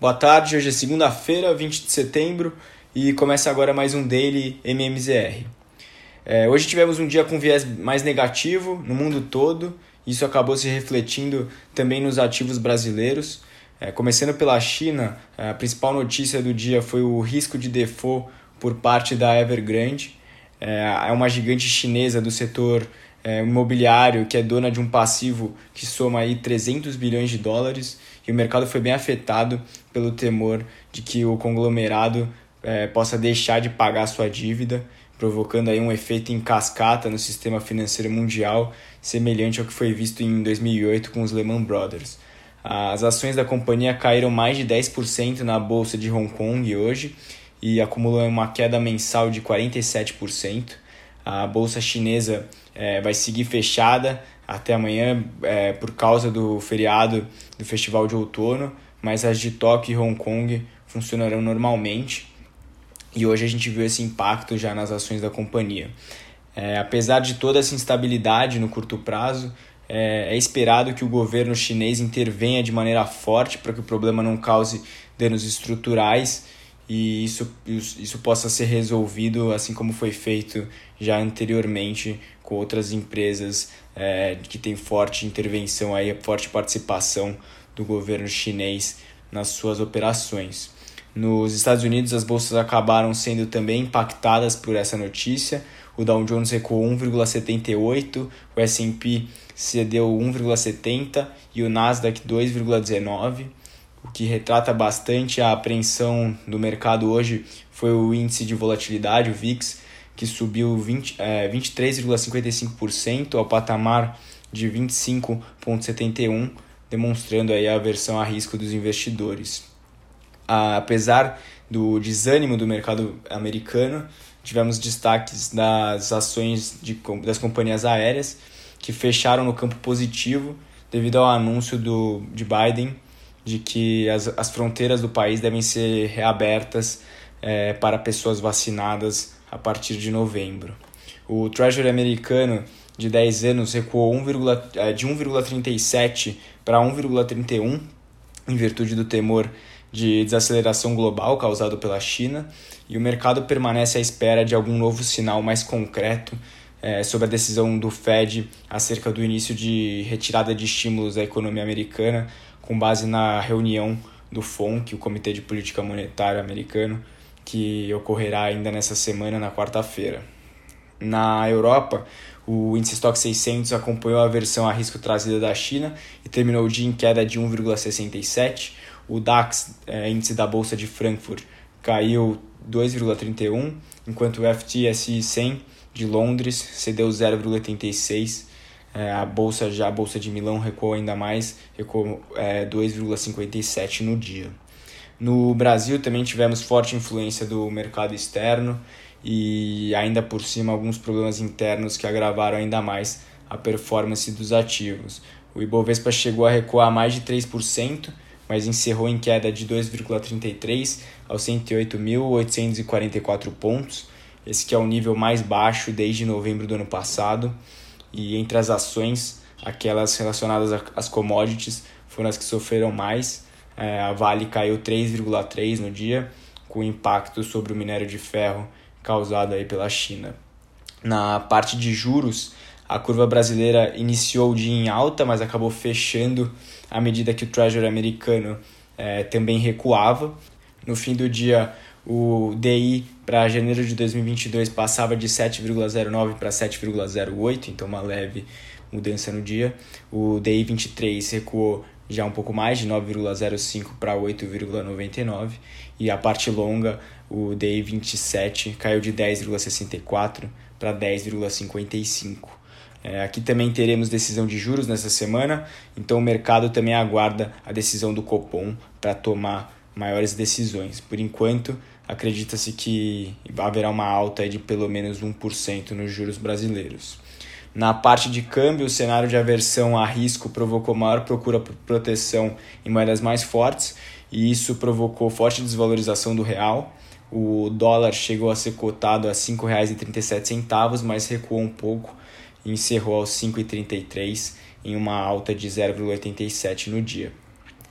Boa tarde, hoje é segunda-feira, 20 de setembro, e começa agora mais um Daily MMZR. É, hoje tivemos um dia com viés mais negativo no mundo todo, isso acabou se refletindo também nos ativos brasileiros. É, começando pela China, a principal notícia do dia foi o risco de default por parte da Evergrande, é, é uma gigante chinesa do setor é, imobiliário que é dona de um passivo que soma aí 300 bilhões de dólares o mercado foi bem afetado pelo temor de que o conglomerado é, possa deixar de pagar sua dívida, provocando aí um efeito em cascata no sistema financeiro mundial, semelhante ao que foi visto em 2008 com os Lehman Brothers. As ações da companhia caíram mais de 10% na bolsa de Hong Kong hoje e acumulam uma queda mensal de 47%. A bolsa chinesa é, vai seguir fechada até amanhã é, por causa do feriado do Festival de Outono, mas as de Tóquio e Hong Kong funcionarão normalmente. E hoje a gente viu esse impacto já nas ações da companhia. É, apesar de toda essa instabilidade no curto prazo, é, é esperado que o governo chinês intervenha de maneira forte para que o problema não cause danos estruturais e isso, isso possa ser resolvido assim como foi feito já anteriormente com outras empresas é, que têm forte intervenção, aí, forte participação do governo chinês nas suas operações. Nos Estados Unidos, as bolsas acabaram sendo também impactadas por essa notícia. O Dow Jones recuou 1,78, o S&P cedeu 1,70 e o Nasdaq 2,19 o que retrata bastante a apreensão do mercado hoje foi o índice de volatilidade, o VIX, que subiu 20, é, 23,55% ao patamar de 25,71%, demonstrando aí a aversão a risco dos investidores. Apesar do desânimo do mercado americano, tivemos destaques das ações de, das companhias aéreas, que fecharam no campo positivo devido ao anúncio do, de Biden de que as, as fronteiras do país devem ser reabertas é, para pessoas vacinadas a partir de novembro. O Treasury americano de 10 anos recuou 1, é, de 1,37 para 1,31 em virtude do temor de desaceleração global causado pela China e o mercado permanece à espera de algum novo sinal mais concreto é, sobre a decisão do Fed acerca do início de retirada de estímulos da economia americana com base na reunião do FONC, o Comitê de Política Monetária americano, que ocorrerá ainda nessa semana, na quarta-feira. Na Europa, o índice Stock 600 acompanhou a versão a risco trazida da China e terminou o dia em queda de 1,67. O DAX, é, índice da Bolsa de Frankfurt, caiu 2,31, enquanto o FTSE 100 de Londres cedeu 0,86 é, a bolsa já a bolsa de Milão recuou ainda mais, recuou é, 2,57 no dia. No Brasil também tivemos forte influência do mercado externo e ainda por cima alguns problemas internos que agravaram ainda mais a performance dos ativos. O Ibovespa chegou a recuar mais de 3%, mas encerrou em queda de 2,33 aos 108.844 pontos. Esse que é o nível mais baixo desde novembro do ano passado e entre as ações, aquelas relacionadas às commodities foram as que sofreram mais. É, a Vale caiu 3,3 no dia, com impacto sobre o minério de ferro causado aí pela China. Na parte de juros, a curva brasileira iniciou o dia em alta, mas acabou fechando à medida que o Treasury americano é, também recuava. No fim do dia, o DI para janeiro de 2022 passava de 7,09 para 7,08, então uma leve mudança no dia. O DI 23 recuou já um pouco mais, de 9,05 para 8,99. E a parte longa, o DI 27 caiu de 10,64 para 10,55. É, aqui também teremos decisão de juros nessa semana, então o mercado também aguarda a decisão do Copom para tomar maiores decisões. Por enquanto, acredita-se que haverá uma alta de pelo menos 1% nos juros brasileiros. Na parte de câmbio, o cenário de aversão a risco provocou maior procura por proteção em moedas mais fortes e isso provocou forte desvalorização do real. O dólar chegou a ser cotado a R$ 5,37, mas recuou um pouco e encerrou aos 5,33 em uma alta de 0,87 no dia.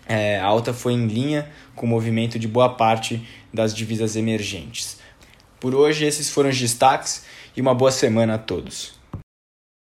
É, a alta foi em linha com o movimento de boa parte das divisas emergentes. Por hoje, esses foram os destaques e uma boa semana a todos.